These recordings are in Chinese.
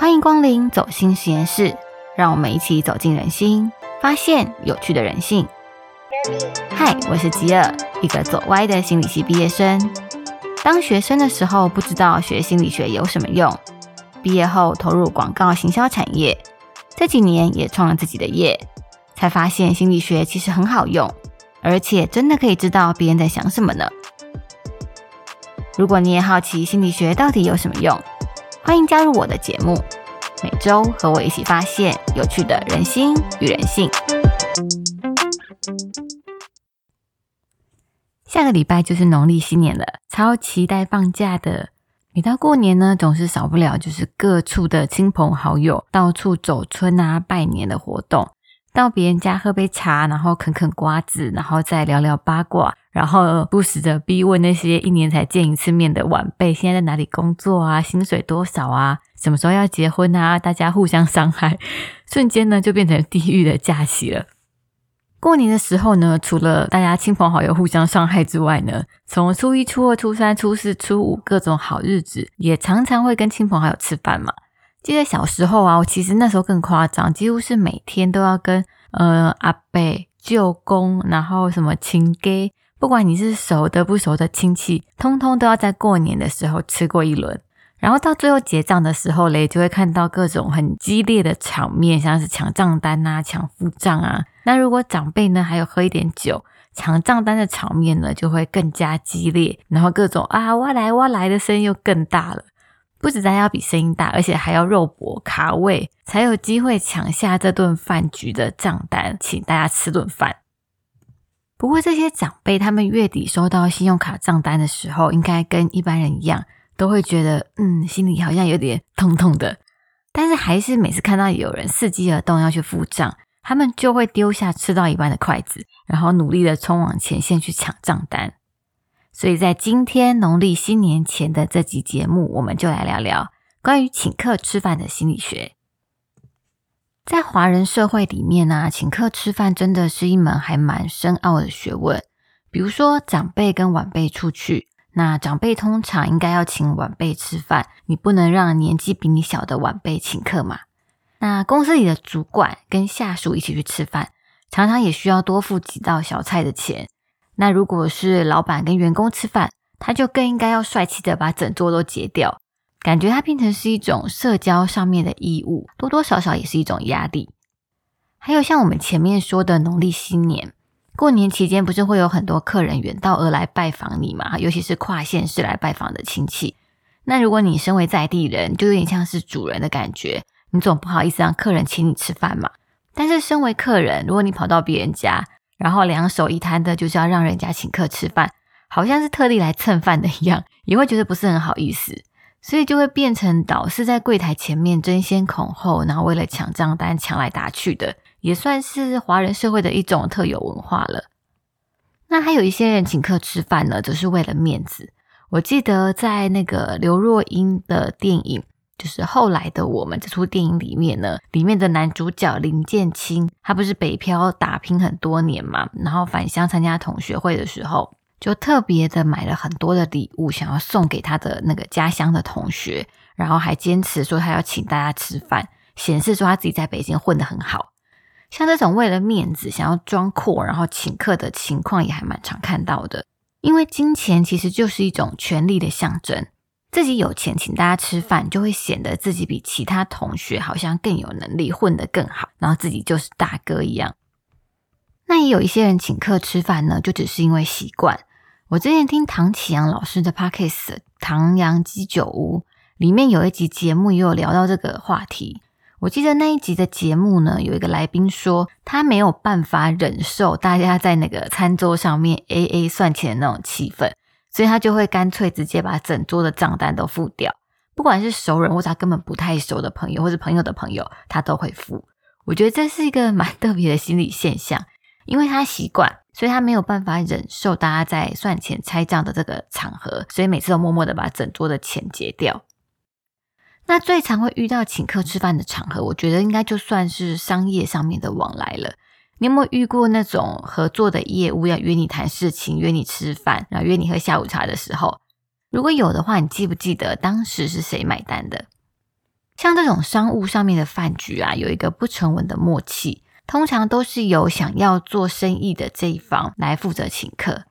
欢迎光临走心实验室，让我们一起走进人心，发现有趣的人性。嗨，我是吉尔，一个走歪的心理系毕业生。当学生的时候，不知道学心理学有什么用；毕业后投入广告行销产业，这几年也创了自己的业，才发现心理学其实很好用，而且真的可以知道别人在想什么呢。如果你也好奇心理学到底有什么用，欢迎加入我的节目，每周和我一起发现有趣的人心与人性。下个礼拜就是农历新年了，超期待放假的。每到过年呢，总是少不了就是各处的亲朋好友到处走村啊、拜年的活动。到别人家喝杯茶，然后啃啃瓜子，然后再聊聊八卦，然后不时的逼问那些一年才见一次面的晚辈，现在在哪里工作啊？薪水多少啊？什么时候要结婚啊？大家互相伤害，瞬间呢就变成地狱的假期了。过年的时候呢，除了大家亲朋好友互相伤害之外呢，从初一、初二、初三、初四、初五各种好日子，也常常会跟亲朋好友吃饭嘛。记得小时候啊，我其实那时候更夸张，几乎是每天都要跟呃阿伯、舅公，然后什么亲家，不管你是熟的不熟的亲戚，通通都要在过年的时候吃过一轮。然后到最后结账的时候嘞，就会看到各种很激烈的场面，像是抢账单啊、抢付账啊。那如果长辈呢还有喝一点酒，抢账单的场面呢就会更加激烈，然后各种啊我来我来的声音又更大了。不止大家要比声音大，而且还要肉搏卡位，才有机会抢下这顿饭局的账单，请大家吃顿饭。不过这些长辈他们月底收到信用卡账单的时候，应该跟一般人一样，都会觉得嗯，心里好像有点痛痛的。但是还是每次看到有人伺机而动要去付账，他们就会丢下吃到一半的筷子，然后努力的冲往前线去抢账单。所以在今天农历新年前的这集节目，我们就来聊聊关于请客吃饭的心理学。在华人社会里面呢，请客吃饭真的是一门还蛮深奥的学问。比如说，长辈跟晚辈出去，那长辈通常应该要请晚辈吃饭，你不能让年纪比你小的晚辈请客嘛。那公司里的主管跟下属一起去吃饭，常常也需要多付几道小菜的钱。那如果是老板跟员工吃饭，他就更应该要帅气的把整桌都结掉，感觉它变成是一种社交上面的义务，多多少少也是一种压力。还有像我们前面说的农历新年，过年期间不是会有很多客人远道而来拜访你嘛？尤其是跨县市来拜访的亲戚。那如果你身为在地人，就有点像是主人的感觉，你总不好意思让客人请你吃饭嘛。但是身为客人，如果你跑到别人家，然后两手一摊的，就是要让人家请客吃饭，好像是特地来蹭饭的一样，也会觉得不是很好意思，所以就会变成导师在柜台前面争先恐后，然后为了抢账单抢来打去的，也算是华人社会的一种特有文化了。那还有一些人请客吃饭呢，则是为了面子。我记得在那个刘若英的电影。就是后来的我们这出电影里面呢，里面的男主角林建清，他不是北漂打拼很多年嘛，然后返乡参加同学会的时候，就特别的买了很多的礼物，想要送给他的那个家乡的同学，然后还坚持说他要请大家吃饭，显示说他自己在北京混得很好。像这种为了面子想要装阔，然后请客的情况也还蛮常看到的，因为金钱其实就是一种权力的象征。自己有钱请大家吃饭，就会显得自己比其他同学好像更有能力，混得更好，然后自己就是大哥一样。那也有一些人请客吃饭呢，就只是因为习惯。我之前听唐启阳老师的 podcast《唐阳鸡酒屋》里面有一集节目也有聊到这个话题。我记得那一集的节目呢，有一个来宾说他没有办法忍受大家在那个餐桌上面 A A 算钱的那种气氛。所以他就会干脆直接把整桌的账单都付掉，不管是熟人或者他根本不太熟的朋友，或是朋友的朋友，他都会付。我觉得这是一个蛮特别的心理现象，因为他习惯，所以他没有办法忍受大家在算钱拆账的这个场合，所以每次都默默的把整桌的钱结掉。那最常会遇到请客吃饭的场合，我觉得应该就算是商业上面的往来了。你有没有遇过那种合作的业务要约你谈事情、约你吃饭，然后约你喝下午茶的时候？如果有的话，你记不记得当时是谁买单的？像这种商务上面的饭局啊，有一个不成文的默契，通常都是由想要做生意的这一方来负责请客。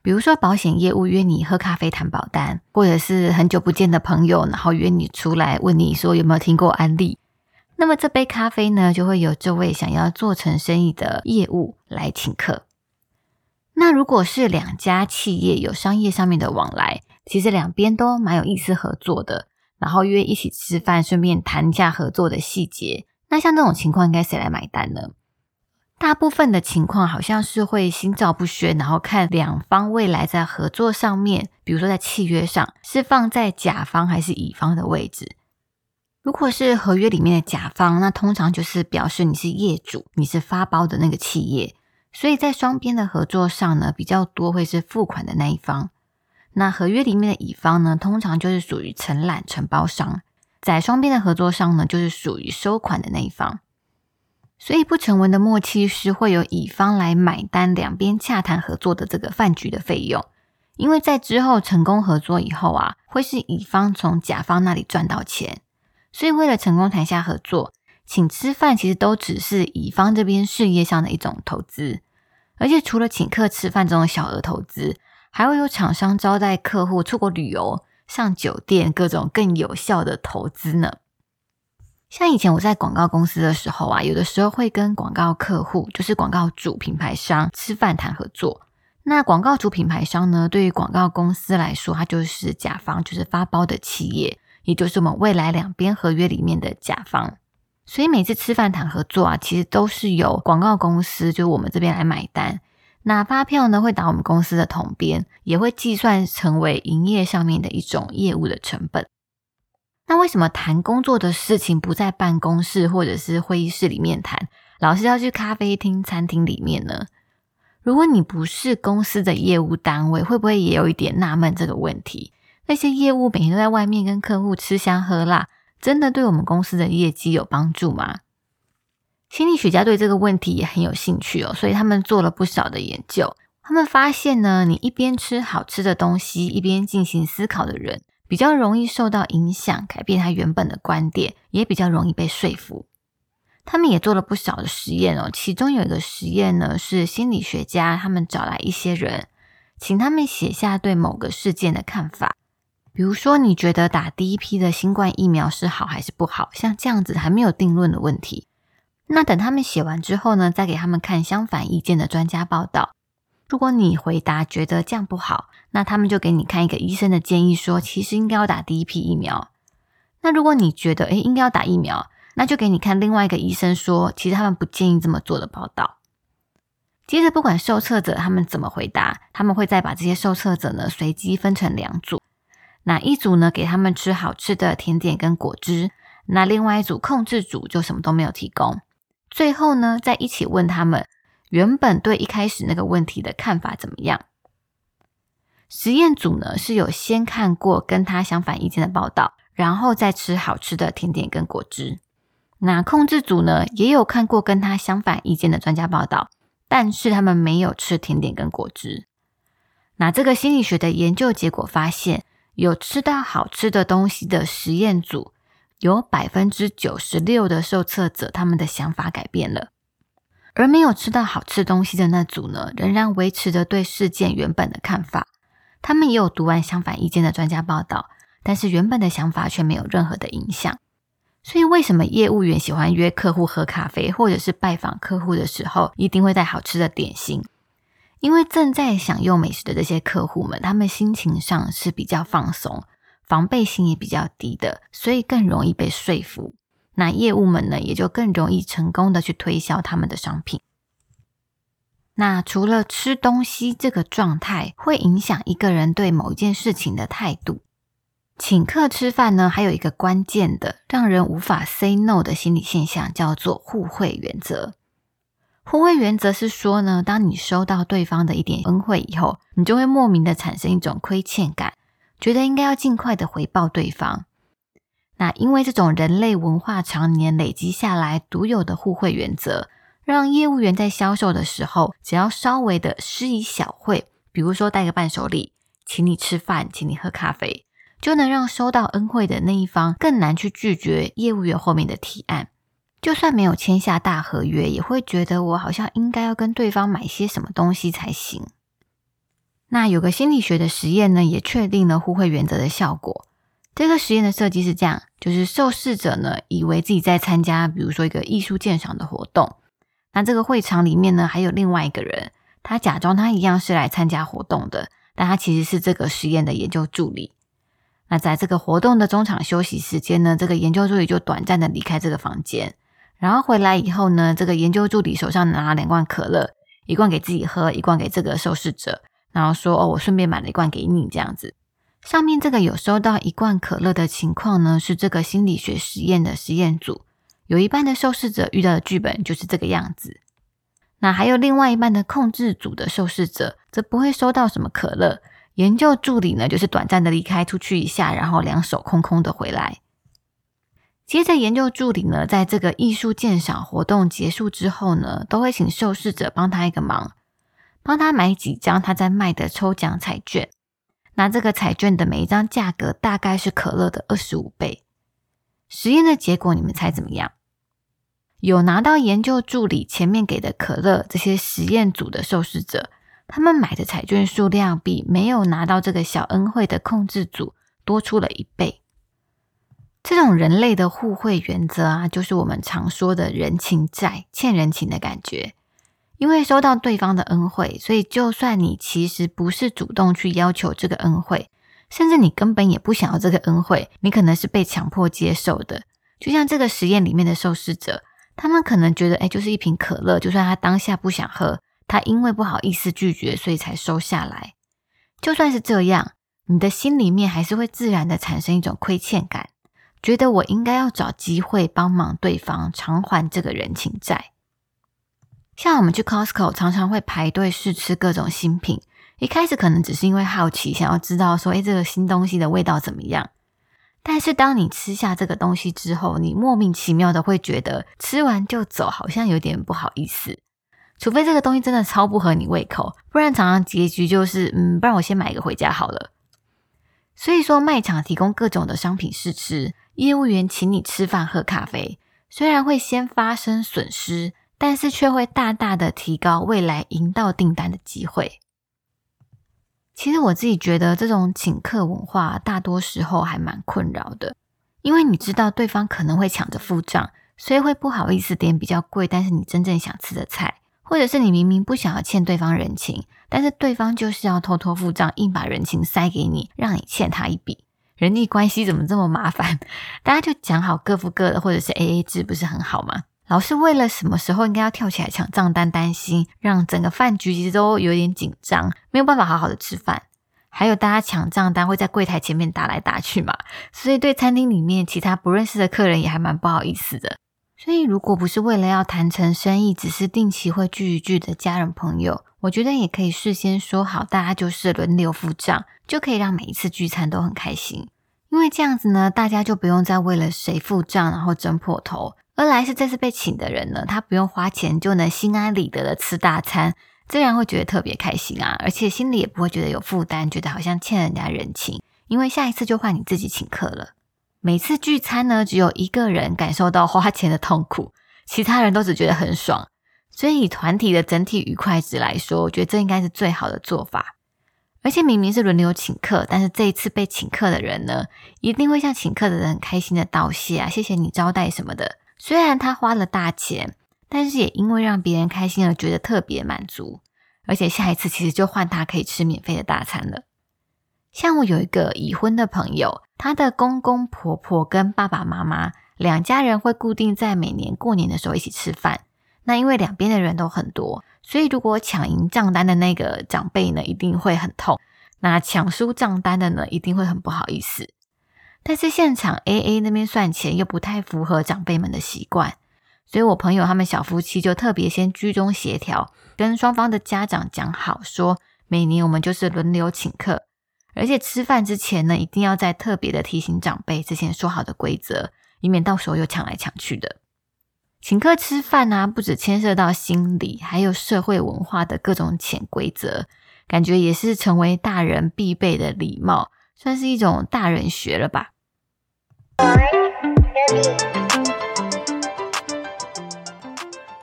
比如说，保险业务约你喝咖啡谈保单，或者是很久不见的朋友，然后约你出来问你说有没有听过安利。那么这杯咖啡呢，就会由这位想要做成生意的业务来请客。那如果是两家企业有商业上面的往来，其实两边都蛮有意思合作的，然后约一起吃饭，顺便谈一下合作的细节。那像这种情况，应该谁来买单呢？大部分的情况好像是会心照不宣，然后看两方未来在合作上面，比如说在契约上是放在甲方还是乙方的位置。如果是合约里面的甲方，那通常就是表示你是业主，你是发包的那个企业，所以在双边的合作上呢，比较多会是付款的那一方。那合约里面的乙方呢，通常就是属于承揽承包商，在双边的合作上呢，就是属于收款的那一方。所以不成文的默契是会有乙方来买单，两边洽谈合作的这个饭局的费用，因为在之后成功合作以后啊，会是乙方从甲方那里赚到钱。所以，为了成功谈下合作，请吃饭其实都只是乙方这边事业上的一种投资。而且，除了请客吃饭这种小额投资，还会有厂商招待客户出国旅游、上酒店各种更有效的投资呢。像以前我在广告公司的时候啊，有的时候会跟广告客户，就是广告主品牌商吃饭谈合作。那广告主品牌商呢，对于广告公司来说，它就是甲方，就是发包的企业。也就是我们未来两边合约里面的甲方，所以每次吃饭谈合作啊，其实都是由广告公司，就是我们这边来买单。那发票呢，会打我们公司的统编，也会计算成为营业上面的一种业务的成本。那为什么谈工作的事情不在办公室或者是会议室里面谈，老是要去咖啡厅、餐厅里面呢？如果你不是公司的业务单位，会不会也有一点纳闷这个问题？那些业务每天都在外面跟客户吃香喝辣，真的对我们公司的业绩有帮助吗？心理学家对这个问题也很有兴趣哦，所以他们做了不少的研究。他们发现呢，你一边吃好吃的东西，一边进行思考的人，比较容易受到影响，改变他原本的观点，也比较容易被说服。他们也做了不少的实验哦，其中有一个实验呢，是心理学家他们找来一些人，请他们写下对某个事件的看法。比如说，你觉得打第一批的新冠疫苗是好还是不好？像这样子还没有定论的问题，那等他们写完之后呢，再给他们看相反意见的专家报道。如果你回答觉得这样不好，那他们就给你看一个医生的建议，说其实应该要打第一批疫苗。那如果你觉得诶应该要打疫苗，那就给你看另外一个医生说，其实他们不建议这么做的报道。接着，不管受测者他们怎么回答，他们会再把这些受测者呢随机分成两组。那一组呢，给他们吃好吃的甜点跟果汁；那另外一组控制组就什么都没有提供。最后呢，再一起问他们原本对一开始那个问题的看法怎么样。实验组呢是有先看过跟他相反意见的报道，然后再吃好吃的甜点跟果汁。那控制组呢也有看过跟他相反意见的专家报道，但是他们没有吃甜点跟果汁。那这个心理学的研究结果发现。有吃到好吃的东西的实验组，有百分之九十六的受测者，他们的想法改变了；而没有吃到好吃东西的那组呢，仍然维持着对事件原本的看法。他们也有读完相反意见的专家报道，但是原本的想法却没有任何的影响。所以，为什么业务员喜欢约客户喝咖啡，或者是拜访客户的时候，一定会带好吃的点心？因为正在享用美食的这些客户们，他们心情上是比较放松，防备心也比较低的，所以更容易被说服。那业务们呢，也就更容易成功的去推销他们的商品。那除了吃东西这个状态会影响一个人对某一件事情的态度，请客吃饭呢，还有一个关键的让人无法 say no 的心理现象，叫做互惠原则。互惠原则是说呢，当你收到对方的一点恩惠以后，你就会莫名的产生一种亏欠感，觉得应该要尽快的回报对方。那因为这种人类文化常年累积下来独有的互惠原则，让业务员在销售的时候，只要稍微的施以小惠，比如说带个伴手礼，请你吃饭，请你喝咖啡，就能让收到恩惠的那一方更难去拒绝业务员后面的提案。就算没有签下大合约，也会觉得我好像应该要跟对方买些什么东西才行。那有个心理学的实验呢，也确定了互惠原则的效果。这个实验的设计是这样：就是受试者呢，以为自己在参加，比如说一个艺术鉴赏的活动。那这个会场里面呢，还有另外一个人，他假装他一样是来参加活动的，但他其实是这个实验的研究助理。那在这个活动的中场休息时间呢，这个研究助理就短暂的离开这个房间。然后回来以后呢，这个研究助理手上拿了两罐可乐，一罐给自己喝，一罐给这个受试者，然后说：“哦，我顺便买了一罐给你。”这样子，上面这个有收到一罐可乐的情况呢，是这个心理学实验的实验组，有一半的受试者遇到的剧本就是这个样子。那还有另外一半的控制组的受试者，则不会收到什么可乐。研究助理呢，就是短暂的离开出去一下，然后两手空空的回来。接着，研究助理呢，在这个艺术鉴赏活动结束之后呢，都会请受试者帮他一个忙，帮他买几张他在卖的抽奖彩券。那这个彩券的每一张价格大概是可乐的二十五倍。实验的结果，你们猜怎么样？有拿到研究助理前面给的可乐，这些实验组的受试者，他们买的彩券数量比没有拿到这个小恩惠的控制组多出了一倍。这种人类的互惠原则啊，就是我们常说的人情债、欠人情的感觉。因为收到对方的恩惠，所以就算你其实不是主动去要求这个恩惠，甚至你根本也不想要这个恩惠，你可能是被强迫接受的。就像这个实验里面的受试者，他们可能觉得，哎，就是一瓶可乐，就算他当下不想喝，他因为不好意思拒绝，所以才收下来。就算是这样，你的心里面还是会自然的产生一种亏欠感。觉得我应该要找机会帮忙对方偿还这个人情债。像我们去 Costco 常常会排队试吃各种新品，一开始可能只是因为好奇，想要知道说，诶，这个新东西的味道怎么样？但是当你吃下这个东西之后，你莫名其妙的会觉得吃完就走，好像有点不好意思。除非这个东西真的超不合你胃口，不然常常结局就是，嗯，不然我先买一个回家好了。所以说，卖场提供各种的商品试吃。业务员请你吃饭喝咖啡，虽然会先发生损失，但是却会大大的提高未来赢到订单的机会。其实我自己觉得，这种请客文化大多时候还蛮困扰的，因为你知道对方可能会抢着付账，所以会不好意思点比较贵，但是你真正想吃的菜，或者是你明明不想要欠对方人情，但是对方就是要偷偷付账，硬把人情塞给你，让你欠他一笔。人际关系怎么这么麻烦？大家就讲好各付各的，或者是 A A 制，不是很好吗？老是为了什么时候应该要跳起来抢账单，担心让整个饭局其实都有点紧张，没有办法好好的吃饭。还有大家抢账单会在柜台前面打来打去嘛，所以对餐厅里面其他不认识的客人也还蛮不好意思的。所以如果不是为了要谈成生意，只是定期会聚一聚的家人朋友，我觉得也可以事先说好，大家就是轮流付账。就可以让每一次聚餐都很开心，因为这样子呢，大家就不用再为了谁付账然后争破头。而来是这次被请的人呢，他不用花钱就能心安理得的吃大餐，自然会觉得特别开心啊，而且心里也不会觉得有负担，觉得好像欠人家人情，因为下一次就换你自己请客了。每次聚餐呢，只有一个人感受到花钱的痛苦，其他人都只觉得很爽。所以以团体的整体愉快值来说，我觉得这应该是最好的做法。而且明明是轮流请客，但是这一次被请客的人呢，一定会向请客的人很开心的道谢啊，谢谢你招待什么的。虽然他花了大钱，但是也因为让别人开心而觉得特别满足。而且下一次其实就换他可以吃免费的大餐了。像我有一个已婚的朋友，他的公公婆婆跟爸爸妈妈两家人会固定在每年过年的时候一起吃饭。那因为两边的人都很多。所以，如果抢赢账单的那个长辈呢，一定会很痛；那抢输账单的呢，一定会很不好意思。但是现场 A A 那边算钱又不太符合长辈们的习惯，所以我朋友他们小夫妻就特别先居中协调，跟双方的家长讲好，说每年我们就是轮流请客，而且吃饭之前呢，一定要再特别的提醒长辈之前说好的规则，以免到时候又抢来抢去的。请客吃饭啊，不止牵涉到心理，还有社会文化的各种潜规则，感觉也是成为大人必备的礼貌。算是一种大人学了吧。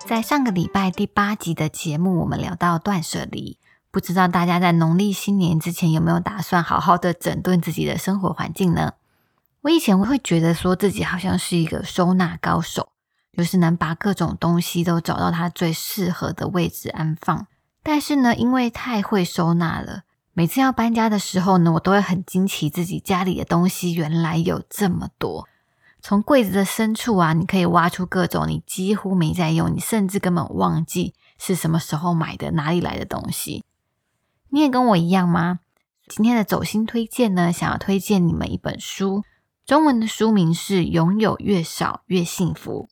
在上个礼拜第八集的节目，我们聊到断舍离，不知道大家在农历新年之前有没有打算好好的整顿自己的生活环境呢？我以前会觉得说自己好像是一个收纳高手，就是能把各种东西都找到它最适合的位置安放。但是呢，因为太会收纳了，每次要搬家的时候呢，我都会很惊奇自己家里的东西原来有这么多。从柜子的深处啊，你可以挖出各种你几乎没在用，你甚至根本忘记是什么时候买的、哪里来的东西。你也跟我一样吗？今天的走心推荐呢，想要推荐你们一本书。中文的书名是《拥有越少越幸福》，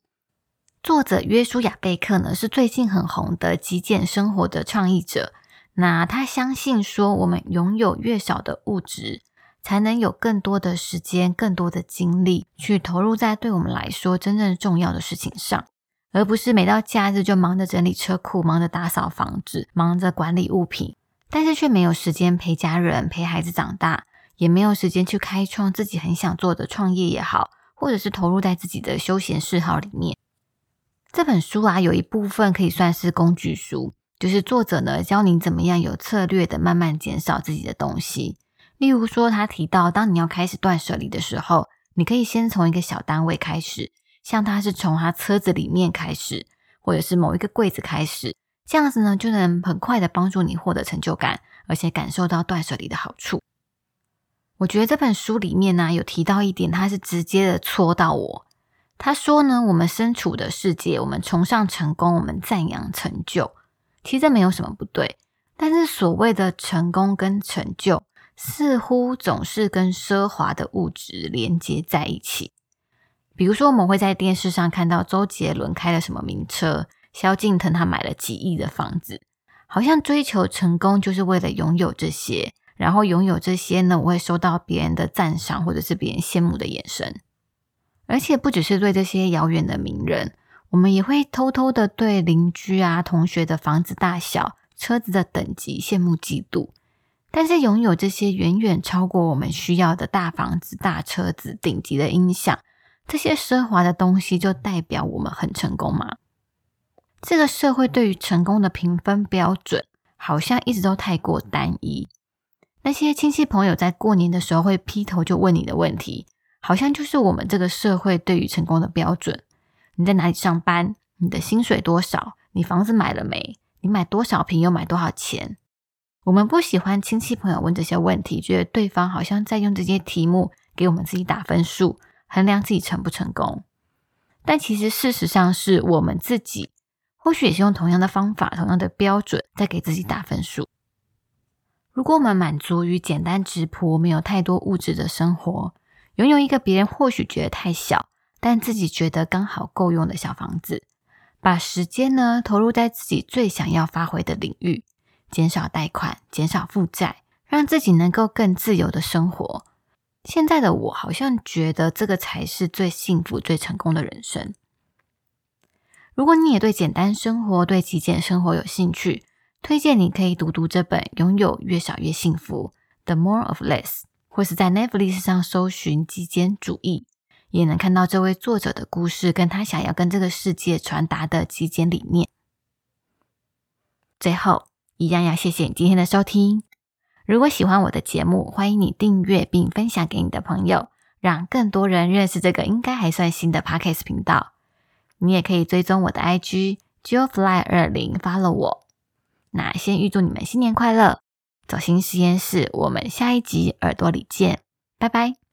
作者约书亚贝克呢是最近很红的极简生活的倡议者。那他相信说，我们拥有越少的物质，才能有更多的时间、更多的精力去投入在对我们来说真正重要的事情上，而不是每到假日就忙着整理车库、忙着打扫房子、忙着管理物品，但是却没有时间陪家人、陪孩子长大。也没有时间去开创自己很想做的创业也好，或者是投入在自己的休闲嗜好里面。这本书啊，有一部分可以算是工具书，就是作者呢教你怎么样有策略的慢慢减少自己的东西。例如说，他提到，当你要开始断舍离的时候，你可以先从一个小单位开始，像他是从他车子里面开始，或者是某一个柜子开始，这样子呢就能很快的帮助你获得成就感，而且感受到断舍离的好处。我觉得这本书里面呢，有提到一点，他是直接的戳到我。他说呢，我们身处的世界，我们崇尚成功，我们赞扬成就，其实这没有什么不对。但是所谓的成功跟成就，似乎总是跟奢华的物质连接在一起。比如说，我们会在电视上看到周杰伦开了什么名车，萧敬腾他买了几亿的房子，好像追求成功就是为了拥有这些。然后拥有这些呢，我会收到别人的赞赏，或者是别人羡慕的眼神。而且不只是对这些遥远的名人，我们也会偷偷的对邻居啊、同学的房子大小、车子的等级羡慕嫉妒。但是拥有这些远远超过我们需要的大房子、大车子、顶级的音响，这些奢华的东西，就代表我们很成功吗？这个社会对于成功的评分标准，好像一直都太过单一。那些亲戚朋友在过年的时候会劈头就问你的问题，好像就是我们这个社会对于成功的标准。你在哪里上班？你的薪水多少？你房子买了没？你买多少平？又买多少钱？我们不喜欢亲戚朋友问这些问题，觉得对方好像在用这些题目给我们自己打分数，衡量自己成不成功。但其实事实上是我们自己，或许也是用同样的方法、同样的标准在给自己打分数。如果我们满足于简单质朴、没有太多物质的生活，拥有一个别人或许觉得太小，但自己觉得刚好够用的小房子，把时间呢投入在自己最想要发挥的领域，减少贷款、减少负债，让自己能够更自由的生活。现在的我好像觉得这个才是最幸福、最成功的人生。如果你也对简单生活、对极简生活有兴趣，推荐你可以读读这本《拥有越少越幸福》（The More of Less），或是在 Netflix 上搜寻“极简主义”，也能看到这位作者的故事，跟他想要跟这个世界传达的极简理念。最后，一样要谢谢你今天的收听。如果喜欢我的节目，欢迎你订阅并分享给你的朋友，让更多人认识这个应该还算新的 Podcast 频道。你也可以追踪我的 IG JoFly 二零，follow 我。那先预祝你们新年快乐！走心实验室，我们下一集耳朵里见，拜拜。